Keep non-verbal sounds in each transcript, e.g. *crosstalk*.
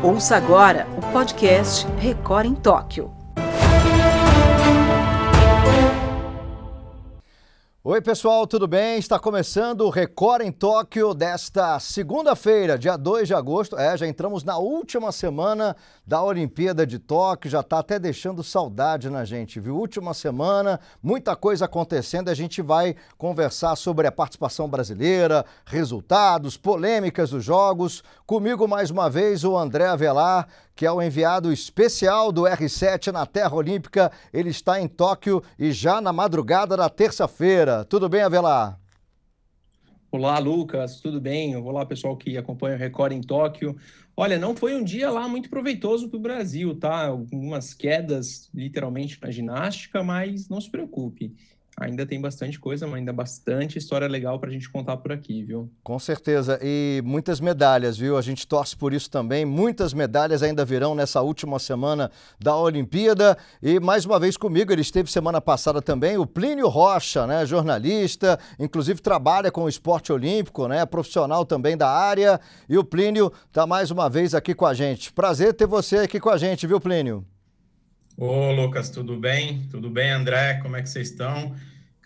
Ouça agora o podcast Record em Tóquio. Oi, pessoal, tudo bem? Está começando o Record em Tóquio desta segunda-feira, dia 2 de agosto. É, já entramos na última semana da Olimpíada de Tóquio, já está até deixando saudade na gente, viu? Última semana, muita coisa acontecendo. A gente vai conversar sobre a participação brasileira, resultados, polêmicas dos jogos. Comigo mais uma vez o André Avelar, que é o enviado especial do R7 na Terra Olímpica. Ele está em Tóquio e já na madrugada da terça-feira. Tudo bem, Avelar? Olá, Lucas, tudo bem? Olá, pessoal que acompanha o Record em Tóquio. Olha, não foi um dia lá muito proveitoso para o Brasil, tá? Algumas quedas, literalmente, na ginástica, mas não se preocupe ainda tem bastante coisa, mas ainda bastante história legal para a gente contar por aqui, viu? Com certeza. E muitas medalhas, viu? A gente torce por isso também. Muitas medalhas ainda virão nessa última semana da Olimpíada. E mais uma vez comigo, ele esteve semana passada também, o Plínio Rocha, né? Jornalista, inclusive trabalha com o esporte olímpico, né? Profissional também da área. E o Plínio está mais uma vez aqui com a gente. Prazer ter você aqui com a gente, viu, Plínio? Ô, Lucas, tudo bem? Tudo bem, André? Como é que vocês estão?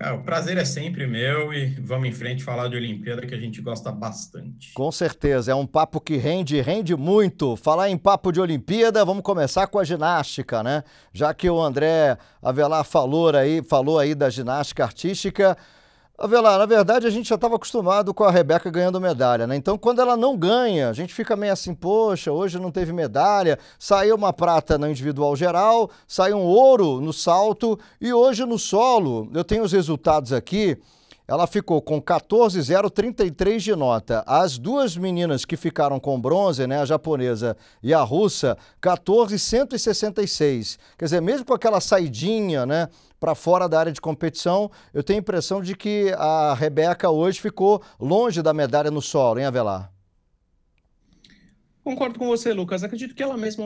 Cara, o prazer é sempre meu e vamos em frente falar de Olimpíada que a gente gosta bastante. Com certeza, é um papo que rende, rende muito. Falar em papo de Olimpíada, vamos começar com a ginástica, né? Já que o André Avelar falou aí, falou aí da ginástica artística, Avelar, na verdade a gente já estava acostumado com a Rebeca ganhando medalha, né? Então quando ela não ganha, a gente fica meio assim, poxa, hoje não teve medalha, saiu uma prata no individual geral, saiu um ouro no salto e hoje no solo, eu tenho os resultados aqui, ela ficou com 14,033 de nota. As duas meninas que ficaram com bronze, né, a japonesa e a russa, 14,166. Quer dizer, mesmo com aquela saidinha, né, para fora da área de competição, eu tenho a impressão de que a Rebeca hoje ficou longe da medalha no solo, hein, Avelar? Concordo com você, Lucas. Acredito que ela mesma,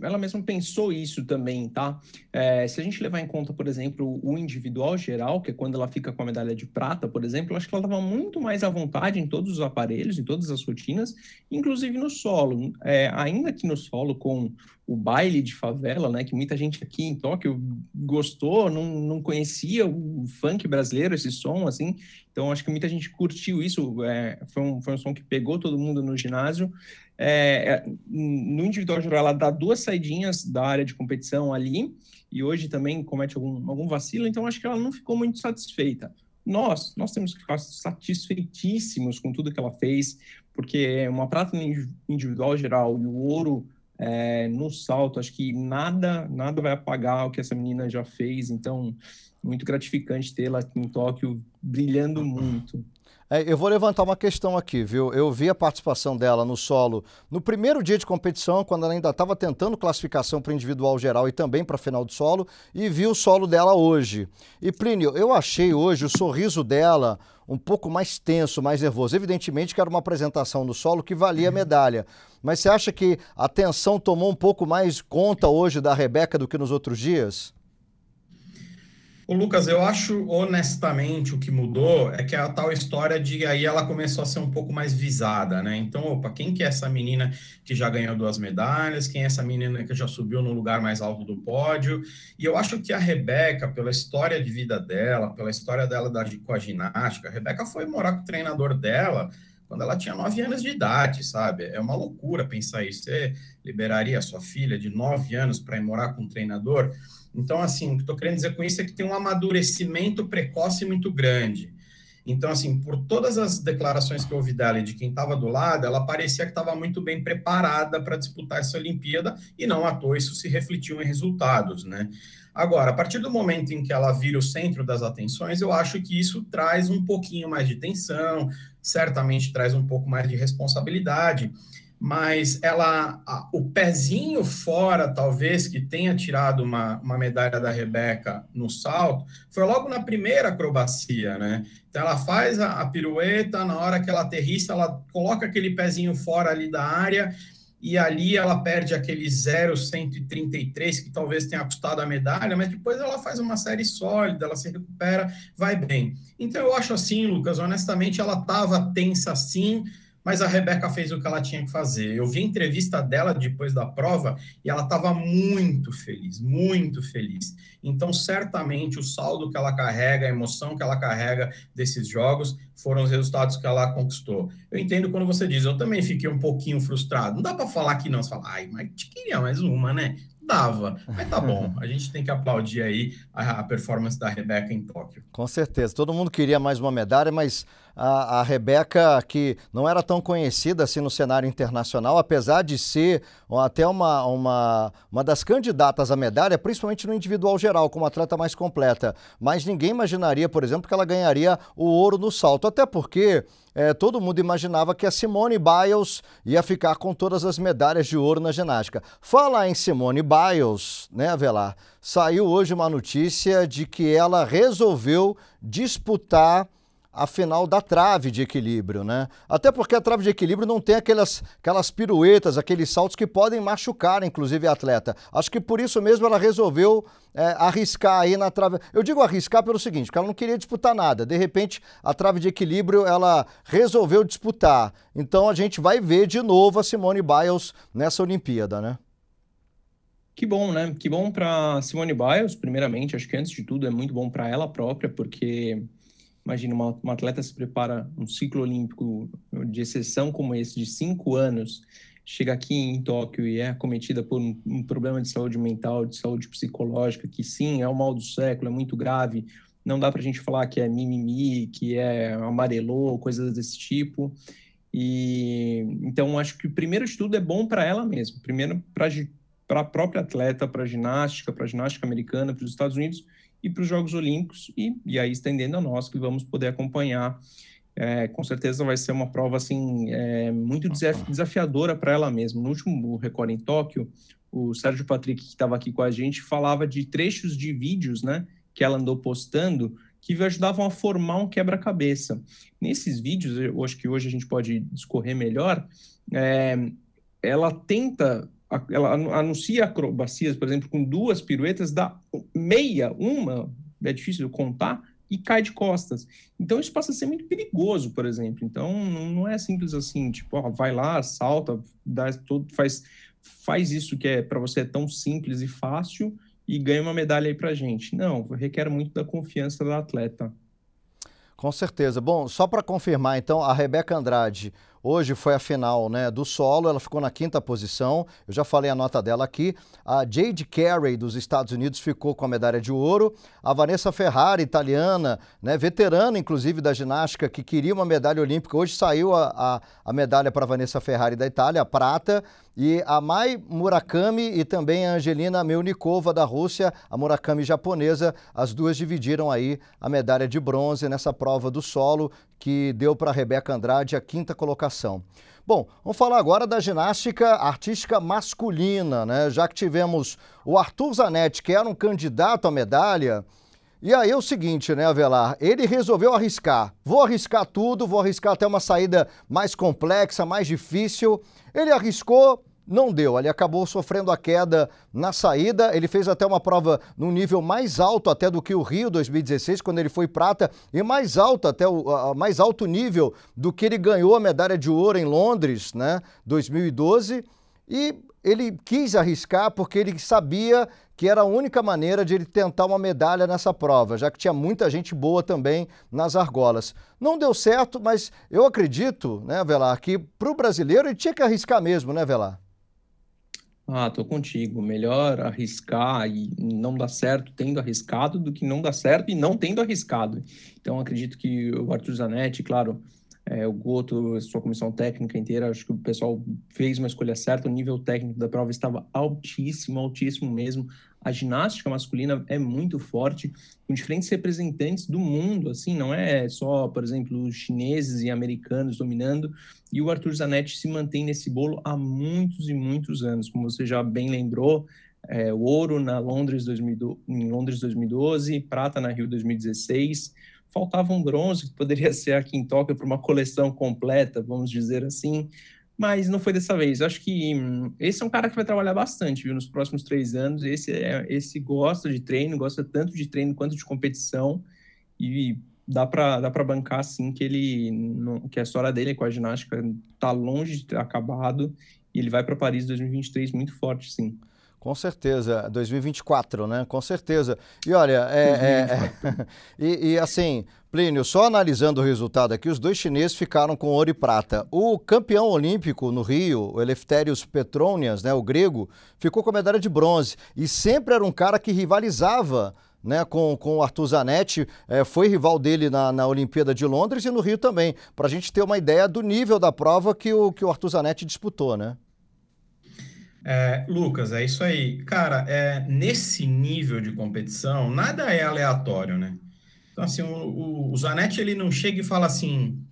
ela mesma pensou isso também, tá? É, se a gente levar em conta, por exemplo, o individual geral, que é quando ela fica com a medalha de prata, por exemplo, acho que ela estava muito mais à vontade em todos os aparelhos, em todas as rotinas, inclusive no solo. É, ainda que no solo, com o baile de favela, né? Que muita gente aqui em Tóquio gostou, não, não conhecia o funk brasileiro, esse som, assim. Então, acho que muita gente curtiu isso. É, foi, um, foi um som que pegou todo mundo no ginásio. É, é, no individual geral, ela dá duas saidinhas da área de competição ali, e hoje também comete algum, algum vacilo, então acho que ela não ficou muito satisfeita. Nós, nós temos que ficar satisfeitíssimos com tudo que ela fez, porque uma prata no individual geral e o ouro é, no salto, acho que nada, nada vai apagar o que essa menina já fez, então muito gratificante tê-la em Tóquio brilhando muito. É, eu vou levantar uma questão aqui, viu? Eu vi a participação dela no solo no primeiro dia de competição, quando ela ainda estava tentando classificação para individual geral e também para final do solo, e vi o solo dela hoje. E Plínio, eu achei hoje o sorriso dela um pouco mais tenso, mais nervoso. Evidentemente que era uma apresentação no solo que valia a medalha. Mas você acha que a tensão tomou um pouco mais conta hoje da Rebeca do que nos outros dias? O Lucas, eu acho honestamente o que mudou é que a tal história de aí ela começou a ser um pouco mais visada, né? Então, opa, quem que é essa menina que já ganhou duas medalhas? Quem é essa menina que já subiu no lugar mais alto do pódio? E eu acho que a Rebeca, pela história de vida dela, pela história dela da, com a ginástica, a Rebeca foi morar com o treinador dela quando ela tinha nove anos de idade, sabe? É uma loucura pensar isso. Você liberaria sua filha de nove anos para ir morar com um treinador? Então, assim, o que estou querendo dizer com isso é que tem um amadurecimento precoce muito grande. Então, assim, por todas as declarações que eu ouvi dela e de quem estava do lado, ela parecia que estava muito bem preparada para disputar essa Olimpíada e não à toa isso se refletiu em resultados, né? Agora, a partir do momento em que ela vira o centro das atenções, eu acho que isso traz um pouquinho mais de tensão, certamente traz um pouco mais de responsabilidade mas ela, a, o pezinho fora, talvez, que tenha tirado uma, uma medalha da Rebeca no salto, foi logo na primeira acrobacia, né? Então ela faz a, a pirueta, na hora que ela aterrissa, ela coloca aquele pezinho fora ali da área, e ali ela perde aquele 0,133, que talvez tenha custado a medalha, mas depois ela faz uma série sólida, ela se recupera, vai bem. Então eu acho assim, Lucas, honestamente, ela estava tensa sim, mas a Rebeca fez o que ela tinha que fazer. Eu vi a entrevista dela depois da prova e ela estava muito feliz, muito feliz. Então, certamente, o saldo que ela carrega, a emoção que ela carrega desses jogos foram os resultados que ela conquistou. Eu entendo quando você diz, eu também fiquei um pouquinho frustrado. Não dá para falar que não, você fala, ai, mas te queria mais uma, né? Dava, mas tá bom. A gente tem que aplaudir aí a, a performance da Rebeca em Tóquio. Com certeza. Todo mundo queria mais uma medalha, mas a, a Rebeca, que não era tão conhecida assim no cenário internacional, apesar de ser até uma, uma, uma das candidatas à medalha, principalmente no individual geral, como atleta mais completa. Mas ninguém imaginaria, por exemplo, que ela ganharia o ouro no salto. Até porque é, todo mundo imaginava que a Simone Biles ia ficar com todas as medalhas de ouro na ginástica. Falar em Simone Biles, né, Avelar? Saiu hoje uma notícia de que ela resolveu disputar a final da trave de equilíbrio, né? Até porque a trave de equilíbrio não tem aquelas, aquelas piruetas, aqueles saltos que podem machucar, inclusive, a atleta. Acho que por isso mesmo ela resolveu é, arriscar aí na trave. Eu digo arriscar pelo seguinte, porque ela não queria disputar nada. De repente, a trave de equilíbrio ela resolveu disputar. Então a gente vai ver de novo a Simone Biles nessa Olimpíada, né? Que bom, né? Que bom para Simone Biles, primeiramente. Acho que antes de tudo é muito bom para ela própria, porque Imagina, uma, uma atleta se prepara um ciclo olímpico de exceção como esse, de cinco anos, chega aqui em Tóquio e é acometida por um, um, problema de saúde mental, de saúde psicológica, que sim, é o mal do século, é muito grave. Não dá para a gente falar que é mimimi, que é amarelou, coisas desse tipo. E então acho que o primeiro de tudo é bom para ela mesma. Primeiro para a própria atleta, para a ginástica, para a ginástica americana, para os Estados Unidos e para os Jogos Olímpicos, e, e aí estendendo a nós, que vamos poder acompanhar. É, com certeza vai ser uma prova assim é, muito desafiadora para ela mesma. No último Record em Tóquio, o Sérgio Patrick, que estava aqui com a gente, falava de trechos de vídeos né, que ela andou postando que ajudavam a formar um quebra-cabeça. Nesses vídeos, eu acho que hoje a gente pode discorrer melhor, é, ela tenta ela anuncia acrobacias, por exemplo, com duas piruetas, dá meia, uma, é difícil contar, e cai de costas. Então isso passa a ser muito perigoso, por exemplo. Então não é simples assim, tipo, ó, vai lá, salta, dá todo, faz, faz isso que é para você é tão simples e fácil e ganha uma medalha aí pra gente. Não, requer muito da confiança do atleta. Com certeza. Bom, só para confirmar, então, a Rebeca Andrade Hoje foi a final né, do solo, ela ficou na quinta posição. Eu já falei a nota dela aqui. A Jade Carey, dos Estados Unidos, ficou com a medalha de ouro. A Vanessa Ferrari, italiana, né, veterana, inclusive, da ginástica, que queria uma medalha olímpica. Hoje saiu a, a, a medalha para a Vanessa Ferrari da Itália, a prata. E a Mai Murakami e também a Angelina Melnikova da Rússia, a Murakami japonesa, as duas dividiram aí a medalha de bronze nessa prova do solo que deu para a Rebeca Andrade a quinta colocação. Bom, vamos falar agora da ginástica artística masculina, né? Já que tivemos o Arthur Zanetti, que era um candidato à medalha, e aí é o seguinte, né, Avelar? Ele resolveu arriscar. Vou arriscar tudo, vou arriscar até uma saída mais complexa, mais difícil. Ele arriscou, não deu. Ele acabou sofrendo a queda na saída. Ele fez até uma prova num nível mais alto até do que o Rio 2016, quando ele foi prata, e mais alto até o a, mais alto nível do que ele ganhou a medalha de ouro em Londres, né, 2012. E ele quis arriscar porque ele sabia que era a única maneira de ele tentar uma medalha nessa prova, já que tinha muita gente boa também nas argolas. Não deu certo, mas eu acredito, né, Velar, que para o brasileiro ele tinha que arriscar mesmo, né, Velar? Ah, tô contigo. Melhor arriscar e não dar certo tendo arriscado do que não dar certo e não tendo arriscado. Então, acredito que o Arthur Zanetti, claro, é, o Goto, sua comissão técnica inteira, acho que o pessoal fez uma escolha certa. O nível técnico da prova estava altíssimo, altíssimo mesmo. A ginástica masculina é muito forte, com diferentes representantes do mundo, assim, não é só, por exemplo, chineses e americanos dominando. E o Arthur Zanetti se mantém nesse bolo há muitos e muitos anos, como você já bem lembrou. É, ouro na Londres 2012, em Londres 2012, prata na Rio 2016 faltava um bronze que poderia *laughs* ser aqui em Tóquio para uma coleção completa, vamos dizer assim, mas não foi dessa vez. Acho que hum, esse é um cara que vai trabalhar bastante, viu, nos próximos três anos. Esse é, esse gosta de treino, gosta tanto de treino quanto de competição e dá para dá bancar sim que ele que a história dele com a ginástica está longe de ter acabado e ele vai para Paris 2023 muito forte, sim. Com certeza, 2024, né? Com certeza. E olha, é, é, é *laughs* e, e, assim, Plínio, só analisando o resultado aqui, os dois chineses ficaram com ouro e prata. O campeão olímpico no Rio, o Eleftherios Petronias, né, o grego, ficou com a medalha de bronze e sempre era um cara que rivalizava né, com, com o Arthur Zanetti, é, foi rival dele na, na Olimpíada de Londres e no Rio também, para a gente ter uma ideia do nível da prova que o, que o Arthur Zanetti disputou, né? É, Lucas, é isso aí. Cara, é, nesse nível de competição, nada é aleatório, né? Então, assim, o, o, o Zanetti, ele não chega e fala assim,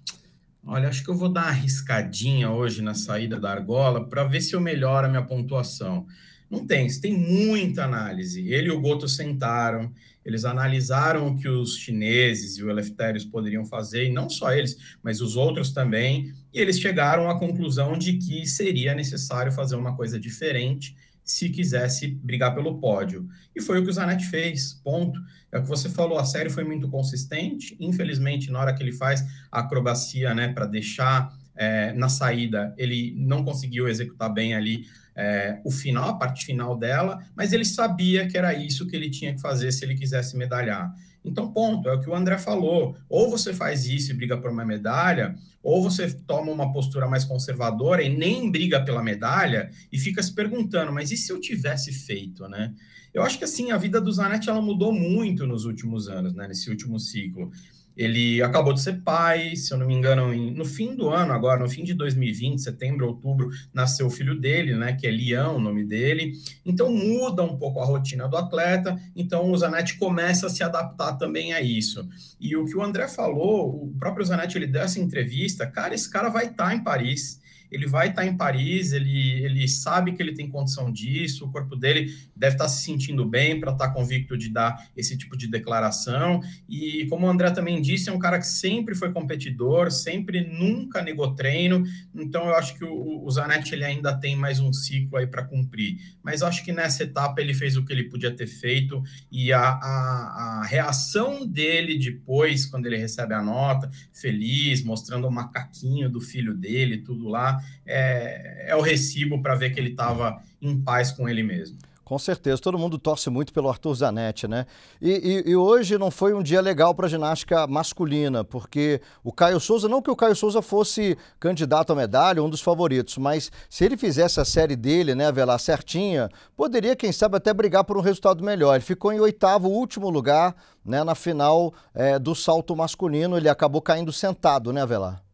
olha, acho que eu vou dar uma arriscadinha hoje na saída da argola para ver se eu melhoro a minha pontuação. Não tem, tem muita análise. Ele e o Goto sentaram, eles analisaram o que os chineses e o Eleftherios poderiam fazer, e não só eles, mas os outros também, e eles chegaram à conclusão de que seria necessário fazer uma coisa diferente se quisesse brigar pelo pódio. E foi o que o Zanetti fez, ponto. É o que você falou, a série foi muito consistente, infelizmente, na hora que ele faz a acrobacia, né, para deixar é, na saída, ele não conseguiu executar bem ali é, o final, a parte final dela, mas ele sabia que era isso que ele tinha que fazer se ele quisesse medalhar. Então, ponto, é o que o André falou. Ou você faz isso e briga por uma medalha, ou você toma uma postura mais conservadora e nem briga pela medalha e fica se perguntando, mas e se eu tivesse feito, né? Eu acho que assim, a vida do Zanetti ela mudou muito nos últimos anos, né? Nesse último ciclo. Ele acabou de ser pai, se eu não me engano, no fim do ano, agora, no fim de 2020, setembro, outubro, nasceu o filho dele, né? Que é Leão, o nome dele. Então muda um pouco a rotina do atleta. Então o Zanetti começa a se adaptar também a isso. E o que o André falou, o próprio Zanetti ele deu essa entrevista, cara, esse cara vai estar tá em Paris ele vai estar em Paris, ele, ele sabe que ele tem condição disso, o corpo dele deve estar se sentindo bem para estar convicto de dar esse tipo de declaração. E como o André também disse, é um cara que sempre foi competidor, sempre nunca negou treino. Então eu acho que o, o Zanetti ele ainda tem mais um ciclo aí para cumprir. Mas eu acho que nessa etapa ele fez o que ele podia ter feito e a, a, a reação dele depois, quando ele recebe a nota, feliz, mostrando o macaquinho do filho dele, tudo lá, é, é o recibo para ver que ele estava em paz com ele mesmo. Com certeza, todo mundo torce muito pelo Arthur Zanetti, né? E, e, e hoje não foi um dia legal para a ginástica masculina, porque o Caio Souza, não que o Caio Souza fosse candidato à medalha, um dos favoritos, mas se ele fizesse a série dele, né, Velar, certinha, poderia, quem sabe, até brigar por um resultado melhor. Ele ficou em oitavo, último lugar, né, na final é, do salto masculino, ele acabou caindo sentado, né, Velar?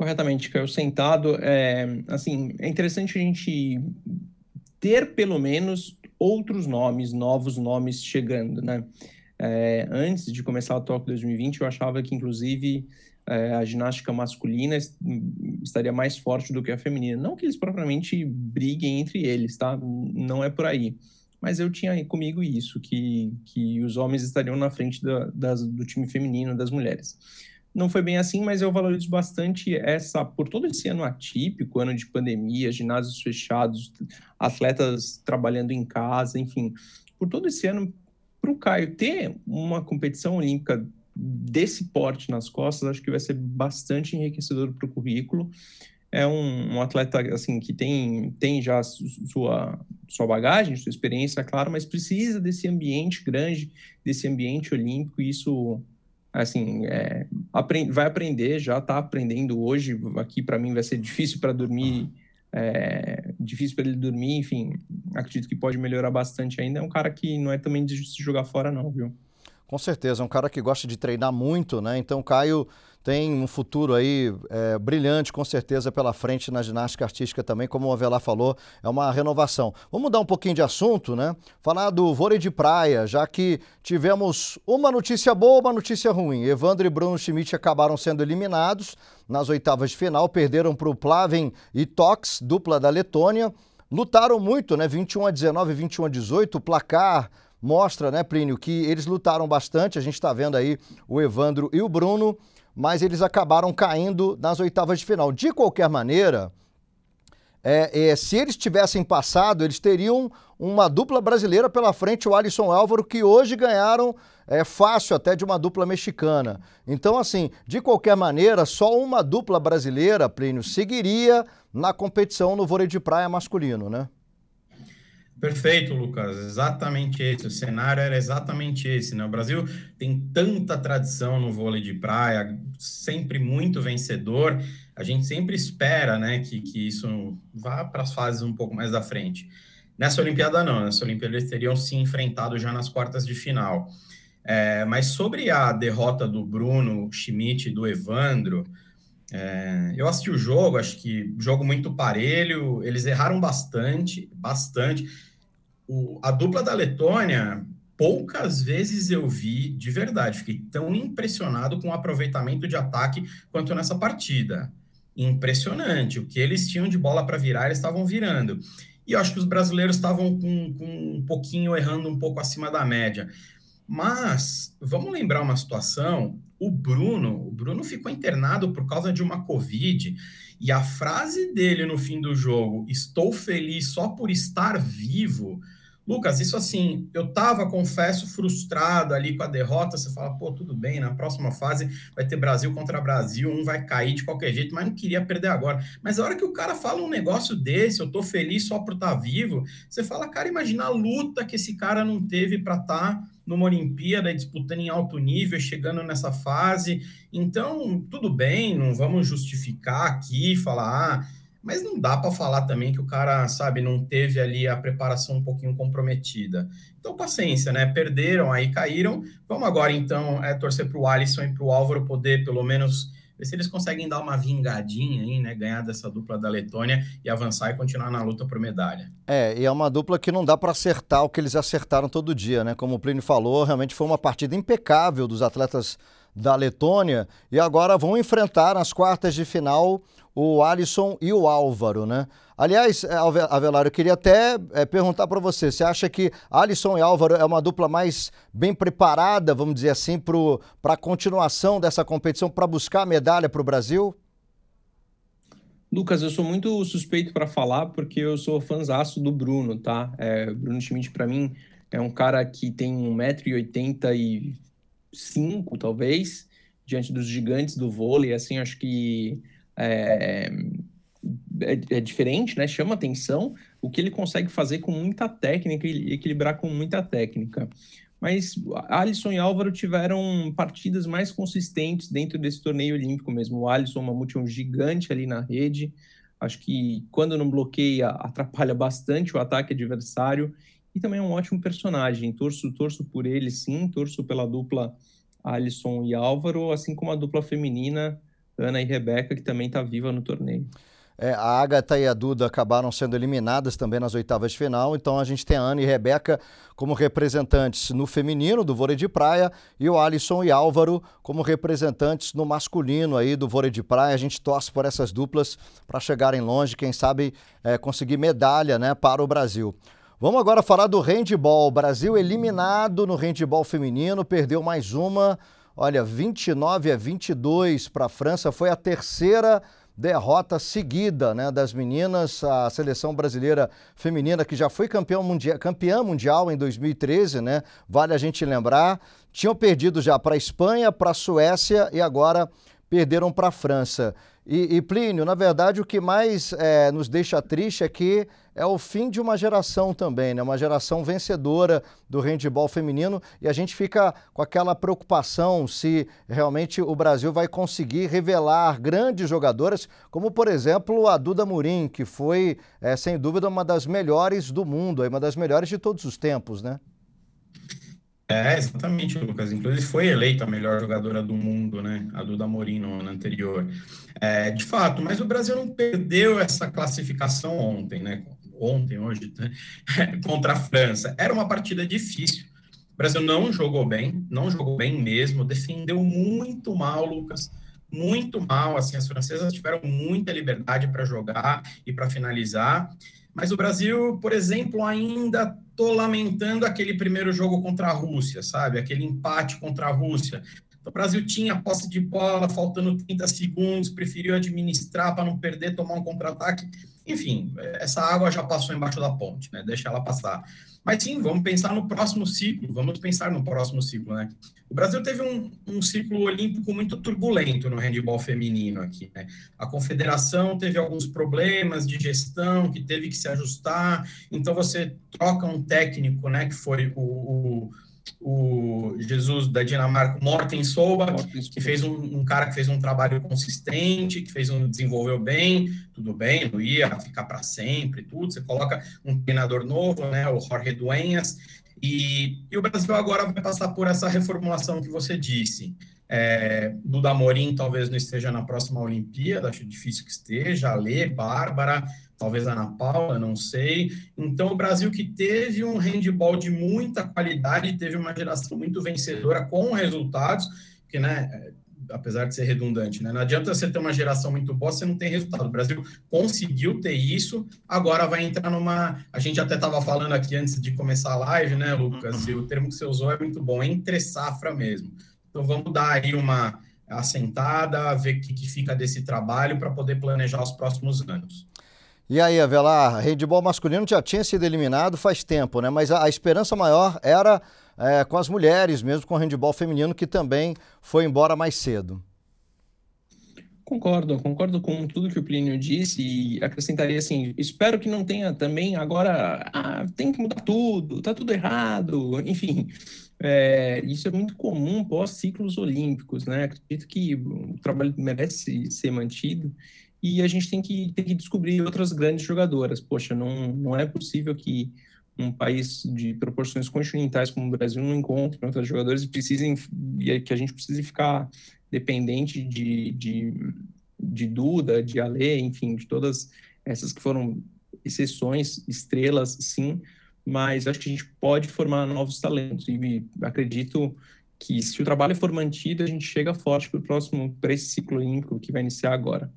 Corretamente, caiu sentado. É, assim, é interessante a gente ter pelo menos outros nomes, novos nomes chegando, né? É, antes de começar o Tóquio 2020, eu achava que, inclusive, é, a ginástica masculina estaria mais forte do que a feminina. Não que eles propriamente briguem entre eles, tá? Não é por aí. Mas eu tinha comigo isso, que, que os homens estariam na frente da, das, do time feminino, das mulheres. Não foi bem assim, mas eu valorizo bastante essa, por todo esse ano atípico, ano de pandemia, ginásios fechados, atletas trabalhando em casa, enfim, por todo esse ano, para o Caio ter uma competição olímpica desse porte nas costas, acho que vai ser bastante enriquecedor para o currículo. É um, um, atleta assim que tem, tem já sua, sua bagagem, sua experiência, claro, mas precisa desse ambiente grande, desse ambiente olímpico, e isso assim, é, aprend, vai aprender, já está aprendendo hoje. Aqui para mim vai ser difícil para dormir, é, difícil para ele dormir. Enfim, acredito que pode melhorar bastante ainda. É um cara que não é também de se jogar fora, não, viu? Com certeza, é um cara que gosta de treinar muito, né? Então, Caio tem um futuro aí é, brilhante, com certeza, pela frente na ginástica artística também, como o Avelar falou, é uma renovação. Vamos mudar um pouquinho de assunto, né? Falar do vôlei de praia, já que tivemos uma notícia boa, uma notícia ruim. Evandro e Bruno Schmidt acabaram sendo eliminados nas oitavas de final, perderam para o Plaven e Tox, dupla da Letônia. Lutaram muito, né? 21 a 19, 21 a 18, o placar mostra, né, Plínio, que eles lutaram bastante. A gente está vendo aí o Evandro e o Bruno mas eles acabaram caindo nas oitavas de final. De qualquer maneira, é, é, se eles tivessem passado, eles teriam uma dupla brasileira pela frente, o Alisson Álvaro, que hoje ganharam é, fácil até de uma dupla mexicana. Então, assim, de qualquer maneira, só uma dupla brasileira, Plínio, seguiria na competição no vôlei de praia masculino, né? Perfeito, Lucas. Exatamente esse. O cenário era exatamente esse. Né? O Brasil tem tanta tradição no vôlei de praia, sempre muito vencedor. A gente sempre espera né, que, que isso vá para as fases um pouco mais da frente. Nessa Olimpíada, não. Nessa Olimpíada, eles teriam se enfrentado já nas quartas de final. É, mas sobre a derrota do Bruno Schmidt e do Evandro, é, eu assisti o jogo, acho que jogo muito parelho, eles erraram bastante, bastante o, a dupla da Letônia, poucas vezes eu vi de verdade, fiquei tão impressionado com o aproveitamento de ataque quanto nessa partida. Impressionante, o que eles tinham de bola para virar, eles estavam virando. E eu acho que os brasileiros estavam com, com um pouquinho errando um pouco acima da média. Mas vamos lembrar uma situação: o Bruno, o Bruno ficou internado por causa de uma Covid. E a frase dele no fim do jogo, estou feliz só por estar vivo, Lucas, isso assim, eu tava, confesso, frustrado ali com a derrota. Você fala, pô, tudo bem, na próxima fase vai ter Brasil contra Brasil, um vai cair de qualquer jeito, mas não queria perder agora. Mas a hora que o cara fala um negócio desse, eu tô feliz só por estar tá vivo, você fala, cara, imagina a luta que esse cara não teve para estar tá numa Olimpíada disputando em alto nível, chegando nessa fase. Então, tudo bem, não vamos justificar aqui, falar, ah mas não dá para falar também que o cara, sabe, não teve ali a preparação um pouquinho comprometida. Então, paciência, né? Perderam, aí caíram. Vamos agora, então, é, torcer para o Alisson e para o Álvaro poder, pelo menos, ver se eles conseguem dar uma vingadinha aí, né? Ganhar dessa dupla da Letônia e avançar e continuar na luta por medalha. É, e é uma dupla que não dá para acertar o que eles acertaram todo dia, né? Como o Plínio falou, realmente foi uma partida impecável dos atletas da Letônia e agora vão enfrentar nas quartas de final o Alisson e o Álvaro, né? Aliás, é, Avelar, eu queria até é, perguntar para você, você acha que Alisson e Álvaro é uma dupla mais bem preparada, vamos dizer assim, para a continuação dessa competição, para buscar medalha para o Brasil? Lucas, eu sou muito suspeito para falar porque eu sou fãzaço do Bruno, tá? É, Bruno Schmidt, para mim, é um cara que tem 1,85m, talvez, diante dos gigantes do vôlei. Assim, acho que é, é, é, diferente, né? Chama atenção o que ele consegue fazer com muita técnica e equilibrar com muita técnica. Mas Alisson e Álvaro tiveram partidas mais consistentes dentro desse torneio olímpico mesmo. O Alisson Mamute é um gigante ali na rede. Acho que quando não bloqueia, atrapalha bastante o ataque adversário. E também é um ótimo personagem. Torço, torço por ele, sim. Torço pela dupla Alisson e Álvaro, assim como a dupla feminina Ana e Rebeca, que também está viva no torneio. É, a Agatha e a Duda acabaram sendo eliminadas também nas oitavas de final, então a gente tem a Ana e Rebeca como representantes no feminino do vôlei de praia e o Alisson e Álvaro como representantes no masculino aí do vôlei de praia. A gente torce por essas duplas para chegarem longe, quem sabe é, conseguir medalha né, para o Brasil. Vamos agora falar do handball. O Brasil eliminado no handball feminino, perdeu mais uma Olha, 29 a 22 para a França, foi a terceira derrota seguida né, das meninas. A seleção brasileira feminina, que já foi campeão mundial, campeã mundial em 2013, né? Vale a gente lembrar. Tinham perdido já para a Espanha, para a Suécia e agora perderam para a França. E, e, Plínio, na verdade, o que mais é, nos deixa triste é que é o fim de uma geração também, né? uma geração vencedora do handebol feminino, e a gente fica com aquela preocupação se realmente o Brasil vai conseguir revelar grandes jogadoras, como por exemplo a Duda Murim, que foi, é, sem dúvida, uma das melhores do mundo, uma das melhores de todos os tempos, né? É, exatamente, Lucas. Inclusive foi eleita a melhor jogadora do mundo, né? A Duda Morim no ano anterior. É, de fato, mas o Brasil não perdeu essa classificação ontem, né? Ontem, hoje, né? *laughs* contra a França. Era uma partida difícil. O Brasil não jogou bem, não jogou bem mesmo, defendeu muito mal, Lucas. Muito mal. Assim, as francesas tiveram muita liberdade para jogar e para finalizar. Mas o Brasil, por exemplo, ainda tô lamentando aquele primeiro jogo contra a Rússia, sabe? Aquele empate contra a Rússia. O Brasil tinha posse de bola, faltando 30 segundos, preferiu administrar para não perder, tomar um contra-ataque. enfim, essa água já passou embaixo da ponte, né? Deixa ela passar. Mas sim, vamos pensar no próximo ciclo, vamos pensar no próximo ciclo, né? O Brasil teve um, um ciclo olímpico muito turbulento no handebol feminino aqui, né? A confederação teve alguns problemas de gestão que teve que se ajustar, então você troca um técnico, né, que foi o, o o Jesus da Dinamarca, Morten Solba, que fez um, um, cara que fez um trabalho consistente, que fez um desenvolveu bem, tudo bem, não ia ficar para sempre, tudo. Você coloca um treinador novo, né, o Jorge Dueñas, e, e o Brasil agora vai passar por essa reformulação que você disse. É, Duda Morim talvez não esteja na próxima Olimpíada, acho difícil que esteja. Alê, Bárbara, talvez a Ana Paula, não sei. Então, o Brasil que teve um handball de muita qualidade, teve uma geração muito vencedora com resultados, que, né, é, apesar de ser redundante, né, não adianta você ter uma geração muito boa, você não tem resultado. O Brasil conseguiu ter isso, agora vai entrar numa. A gente até estava falando aqui antes de começar a live, né, Lucas? E o termo que você usou é muito bom, entre safra mesmo. Então, vamos dar aí uma assentada, ver o que, que fica desse trabalho para poder planejar os próximos anos. E aí, Avelar, handball masculino já tinha sido eliminado faz tempo, né? Mas a, a esperança maior era é, com as mulheres, mesmo com o handball feminino, que também foi embora mais cedo. Concordo, concordo com tudo que o Plínio disse e acrescentaria assim: espero que não tenha também agora, ah, tem que mudar tudo, tá tudo errado, enfim. É, isso é muito comum pós ciclos olímpicos, né? Acredito que o trabalho merece ser mantido e a gente tem que, tem que descobrir outras grandes jogadoras. Poxa, não, não é possível que um país de proporções continentais como o Brasil não encontre outras jogadoras e precisem e é que a gente precise ficar dependente de, de, de Duda, de Ale, enfim, de todas essas que foram exceções, estrelas, sim, mas acho que a gente pode formar novos talentos e acredito que se o trabalho for mantido, a gente chega forte para o próximo, para esse ciclo olímpico que vai iniciar agora.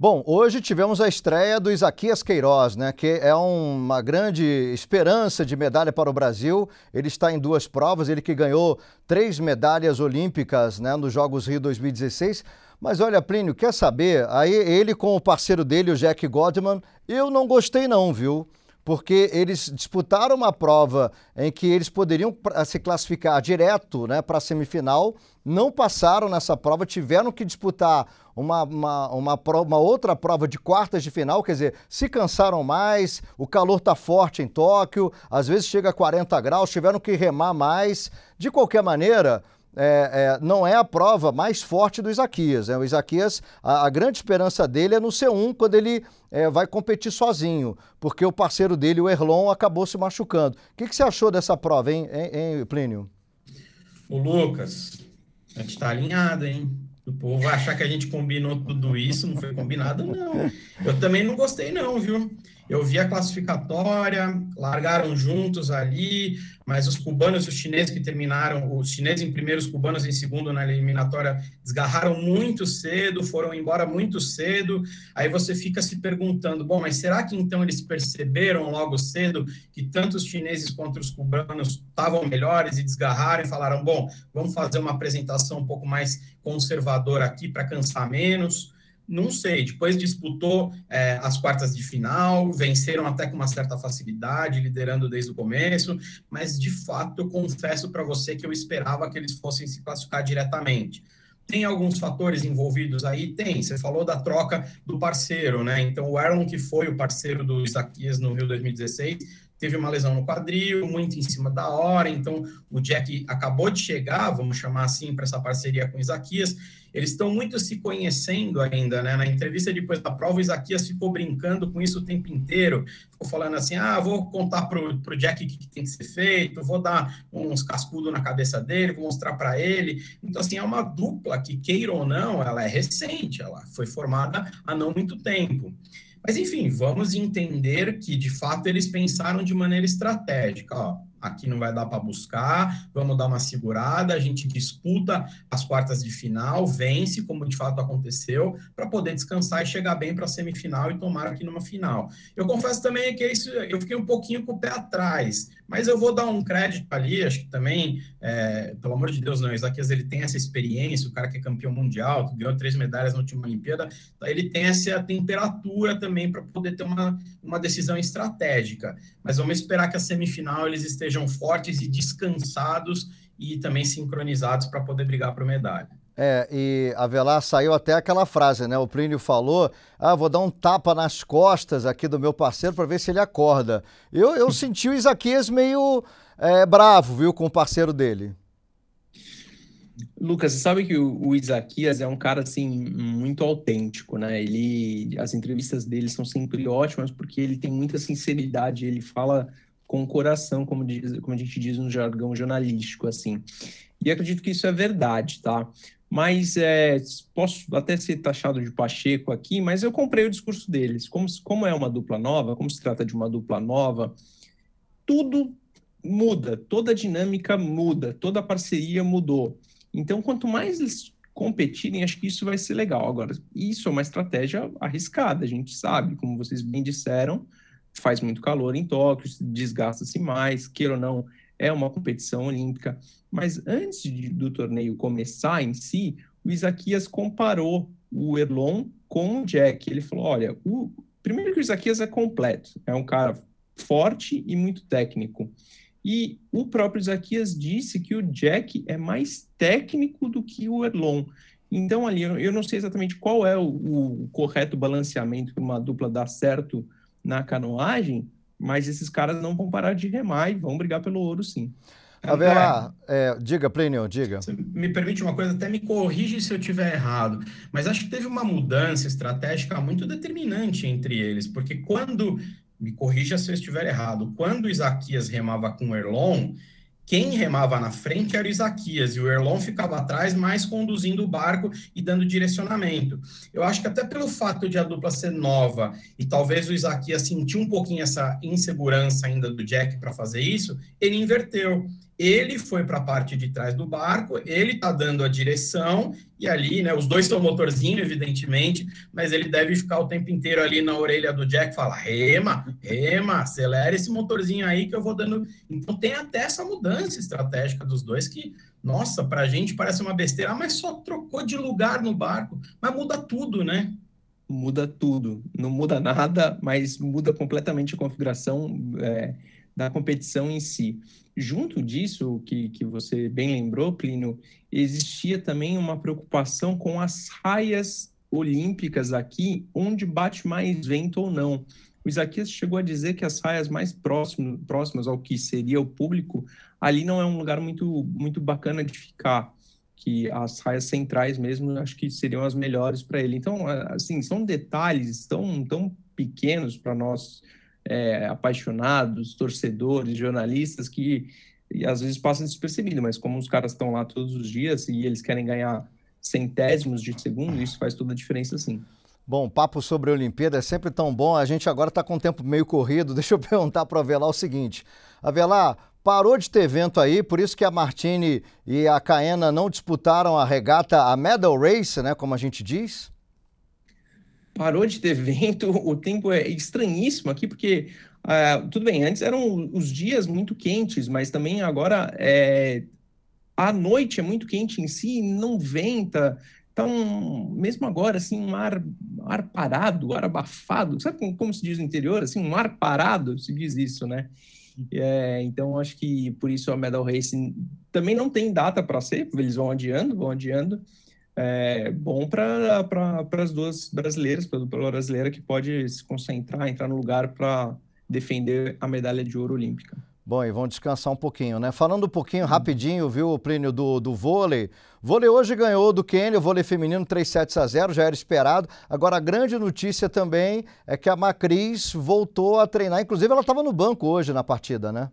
Bom, hoje tivemos a estreia do Isaquias Queiroz, né, que é uma grande esperança de medalha para o Brasil. Ele está em duas provas, ele que ganhou três medalhas olímpicas né, nos Jogos Rio 2016. Mas olha, Plínio, quer saber? Aí ele com o parceiro dele, o Jack Godman, eu não gostei não, viu? Porque eles disputaram uma prova em que eles poderiam se classificar direto né, para a semifinal, não passaram nessa prova, tiveram que disputar uma, uma, uma, uma, outra prova de quartas de final, quer dizer, se cansaram mais, o calor está forte em Tóquio, às vezes chega a 40 graus, tiveram que remar mais. De qualquer maneira, é, é, não é a prova mais forte do Isaquias. Né? O Isaquias, a, a, grande esperança dele é no C1, quando ele é, vai competir sozinho, porque o parceiro dele, o Erlon, acabou se machucando. O que, que você achou dessa prova, hein, hein, hein Plínio? O Lucas, a gente está alinhado, hein? O povo vai achar que a gente combinou tudo isso, não foi combinado, não. Eu também não gostei, não, viu? Eu vi a classificatória, largaram juntos ali, mas os cubanos e os chineses que terminaram, os chineses em primeiro, os cubanos em segundo na eliminatória, desgarraram muito cedo, foram embora muito cedo. Aí você fica se perguntando, bom, mas será que então eles perceberam logo cedo que tanto os chineses quanto os cubanos estavam melhores e desgarraram e falaram, bom, vamos fazer uma apresentação um pouco mais conservadora aqui para cansar menos? Não sei. Depois disputou é, as quartas de final, venceram até com uma certa facilidade, liderando desde o começo, mas de fato eu confesso para você que eu esperava que eles fossem se classificar diretamente. Tem alguns fatores envolvidos aí? Tem. Você falou da troca do parceiro, né? Então, o Erlon, que foi o parceiro do Isaquias no Rio 2016, teve uma lesão no quadril, muito em cima da hora. Então, o Jack acabou de chegar, vamos chamar assim, para essa parceria com o Isaquias eles estão muito se conhecendo ainda, né? Na entrevista depois da prova, o Isaquias ficou brincando com isso o tempo inteiro, ficou falando assim: ah, vou contar pro, pro Jack o que tem que ser feito, vou dar uns cascudos na cabeça dele, vou mostrar para ele. Então, assim, é uma dupla que, queira ou não, ela é recente, ela foi formada há não muito tempo. Mas, enfim, vamos entender que, de fato, eles pensaram de maneira estratégica. Ó, aqui não vai dar para buscar, vamos dar uma segurada, a gente disputa as quartas de final, vence, como de fato aconteceu, para poder descansar e chegar bem para a semifinal e tomar aqui numa final. Eu confesso também que isso eu fiquei um pouquinho com o pé atrás, mas eu vou dar um crédito ali, acho que também, é, pelo amor de Deus, não, Isaquias ele tem essa experiência, o cara que é campeão mundial, que ganhou três medalhas na última Olimpíada, ele tem essa temperatura também para poder ter uma, uma decisão estratégica. Mas vamos esperar que a semifinal eles estejam fortes e descansados e também sincronizados para poder brigar para medalha. É, e Avelar saiu até aquela frase, né? O Plínio falou: ah, vou dar um tapa nas costas aqui do meu parceiro para ver se ele acorda. Eu, eu *laughs* senti o Isaquias meio é, bravo, viu, com o parceiro dele. Lucas, você sabe que o, o Isaquias é um cara assim muito autêntico, né? Ele, as entrevistas dele são sempre ótimas porque ele tem muita sinceridade, ele fala com o coração, como, diz, como a gente diz no jargão jornalístico, assim. E acredito que isso é verdade, tá? Mas é, posso até ser taxado de Pacheco aqui, mas eu comprei o discurso deles. Como, como é uma dupla nova, como se trata de uma dupla nova, tudo muda, toda a dinâmica muda, toda a parceria mudou. Então, quanto mais eles competirem, acho que isso vai ser legal. Agora, isso é uma estratégia arriscada, a gente sabe, como vocês bem disseram, faz muito calor em Tóquio, desgasta-se mais, queira ou não, é uma competição olímpica. Mas antes de, do torneio começar em si, o Isaquias comparou o Erlon com o Jack. Ele falou: olha, o... primeiro que o Isaquias é completo, é um cara forte e muito técnico. E o próprio Isaquias disse que o Jack é mais técnico do que o Erlon. Então, ali, eu não sei exatamente qual é o, o correto balanceamento para uma dupla dar certo na canoagem, mas esses caras não vão parar de remar e vão brigar pelo ouro, sim. Avelar, é, diga, Plínio, diga. Me permite uma coisa, até me corrige se eu estiver errado, mas acho que teve uma mudança estratégica muito determinante entre eles, porque quando, me corrija se eu estiver errado, quando o Isaquias remava com o Erlon, quem remava na frente era o Isaquias e o Erlon ficava atrás, mais conduzindo o barco e dando direcionamento. Eu acho que até pelo fato de a dupla ser nova e talvez o Isaquias sentir um pouquinho essa insegurança ainda do Jack para fazer isso, ele inverteu ele foi para a parte de trás do barco, ele está dando a direção, e ali, né, os dois são motorzinho, evidentemente, mas ele deve ficar o tempo inteiro ali na orelha do Jack, fala, rema, rema, acelera esse motorzinho aí que eu vou dando... Então tem até essa mudança estratégica dos dois que, nossa, para a gente parece uma besteira, mas só trocou de lugar no barco, mas muda tudo, né? Muda tudo, não muda nada, mas muda completamente a configuração é, da competição em si. Junto disso, que, que você bem lembrou, Plínio, existia também uma preocupação com as raias olímpicas aqui, onde bate mais vento ou não. O Isaquias chegou a dizer que as raias mais próximo, próximas ao que seria o público, ali não é um lugar muito, muito bacana de ficar, que as raias centrais mesmo, acho que seriam as melhores para ele. Então, assim, são detalhes tão, tão pequenos para nós é, apaixonados, torcedores, jornalistas que às vezes passam despercebido, mas como os caras estão lá todos os dias e eles querem ganhar centésimos de segundo, isso faz toda a diferença sim. Bom, papo sobre a Olimpíada é sempre tão bom. A gente agora está com o tempo meio corrido. *laughs* Deixa eu perguntar para o Avelar o seguinte: Avelar, parou de ter evento aí, por isso que a Martini e a Caena não disputaram a regata, a medal race, né, como a gente diz? Parou de ter *laughs* vento, o tempo é estranhíssimo aqui, porque uh, tudo bem, antes eram os dias muito quentes, mas também agora é, a noite é muito quente em si, não venta. Então, mesmo agora, assim, um ar, ar parado, ar abafado, sabe como, como se diz no interior? Assim, um ar parado, se diz isso, né? É, então, acho que por isso a Medal Racing também não tem data para ser, eles vão adiando, vão adiando é, bom para pra, as duas brasileiras, para a dupla brasileira que pode se concentrar, entrar no lugar para defender a medalha de ouro olímpica. Bom, e vão descansar um pouquinho, né? Falando um pouquinho rapidinho, viu, Plínio, do, do vôlei. Vôlei hoje ganhou do Quênia, o vôlei feminino 3 sets a 0, já era esperado. Agora, a grande notícia também é que a Macris voltou a treinar. Inclusive, ela estava no banco hoje na partida, né?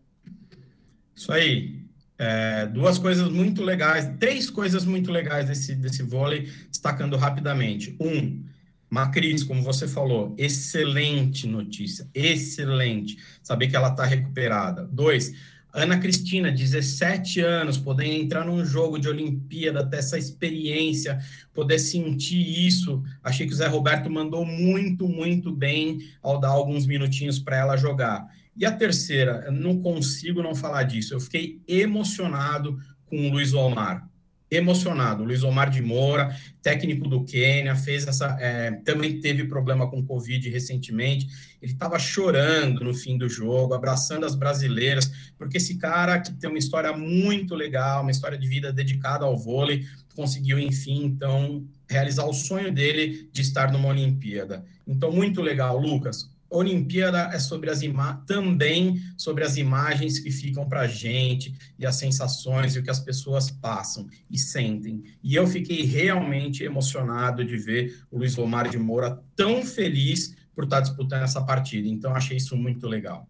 Isso aí. É, duas coisas muito legais, três coisas muito legais desse, desse vôlei, destacando rapidamente. Um, Macris, como você falou, excelente notícia, excelente. Saber que ela está recuperada. Dois, Ana Cristina, 17 anos, poder entrar num jogo de Olimpíada, ter essa experiência, poder sentir isso. Achei que o Zé Roberto mandou muito, muito bem ao dar alguns minutinhos para ela jogar. E a terceira, eu não consigo não falar disso. Eu fiquei emocionado com o Luiz Omar emocionado. Luiz Omar de Moura, técnico do Quênia, fez essa. É, também teve problema com Covid recentemente. Ele estava chorando no fim do jogo, abraçando as brasileiras, porque esse cara que tem uma história muito legal, uma história de vida dedicada ao vôlei, conseguiu, enfim, então, realizar o sonho dele de estar numa Olimpíada. Então, muito legal, Lucas. Olimpíada é sobre as também sobre as imagens que ficam para a gente e as sensações e o que as pessoas passam e sentem. E eu fiquei realmente emocionado de ver o Luiz Omar de Moura tão feliz por estar disputando essa partida. Então achei isso muito legal.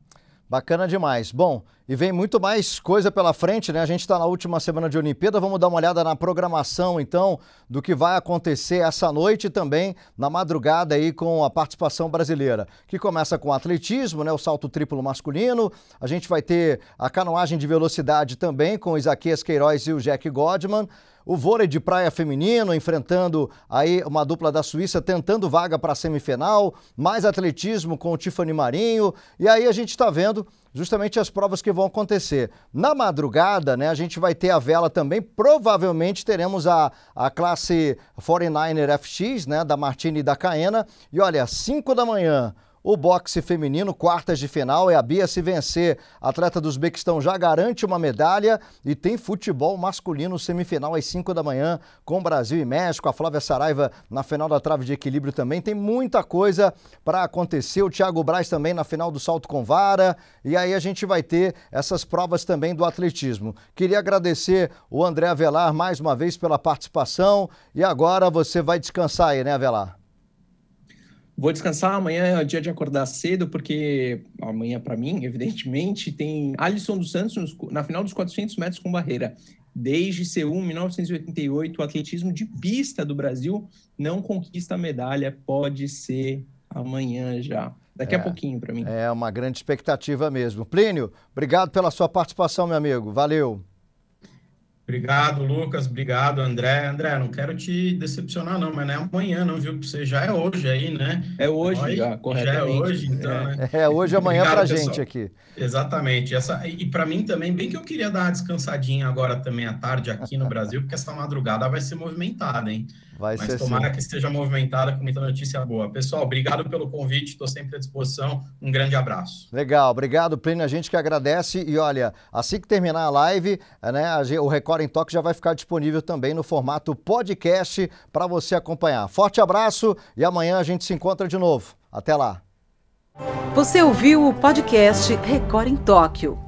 Bacana demais. Bom, e vem muito mais coisa pela frente, né? A gente está na última semana de Olimpíada, vamos dar uma olhada na programação, então, do que vai acontecer essa noite e também na madrugada aí com a participação brasileira, que começa com atletismo, né? O salto triplo masculino, a gente vai ter a canoagem de velocidade também com o Isaquias Queiroz e o Jack Godman, o vôlei de praia feminino, enfrentando aí uma dupla da Suíça, tentando vaga para a semifinal, mais atletismo com o Tiffany Marinho. E aí a gente está vendo justamente as provas que vão acontecer. Na madrugada, né, a gente vai ter a vela também, provavelmente teremos a, a classe 49er FX, né, da Martini e da Caena. E olha, 5 da manhã, o boxe feminino, quartas de final, é a Bia se vencer. A atleta do Uzbequistão já garante uma medalha e tem futebol masculino semifinal às 5 da manhã com Brasil e México. A Flávia Saraiva na final da trave de equilíbrio também. Tem muita coisa para acontecer. O Thiago Braz também na final do salto com vara. E aí a gente vai ter essas provas também do atletismo. Queria agradecer o André Avelar mais uma vez pela participação. E agora você vai descansar aí, né, Avelar? Vou descansar amanhã, é dia de acordar cedo, porque amanhã, para mim, evidentemente, tem Alisson dos Santos na final dos 400 metros com barreira. Desde Seul, 1988, o atletismo de pista do Brasil não conquista a medalha. Pode ser amanhã já. Daqui é, a pouquinho para mim. É uma grande expectativa mesmo. Plínio, obrigado pela sua participação, meu amigo. Valeu. Obrigado, Lucas. Obrigado, André. André, não quero te decepcionar, não, mas não é amanhã, não, viu? Você já é hoje aí, né? É hoje, já, corretamente. Já é hoje, então, é. né? É hoje, amanhã para a gente aqui. Exatamente. Essa, e para mim também, bem que eu queria dar uma descansadinha agora também à tarde aqui no *laughs* Brasil, porque essa madrugada vai ser movimentada, hein? Vai Mas ser tomara sim. que esteja movimentada com muita notícia boa. Pessoal, obrigado pelo convite, estou sempre à disposição. Um grande abraço. Legal, obrigado, Plínio. A gente que agradece. E olha, assim que terminar a live, né, o Record em Toque já vai ficar disponível também no formato podcast para você acompanhar. Forte abraço e amanhã a gente se encontra de novo. Até lá. Você ouviu o podcast Record em Tóquio.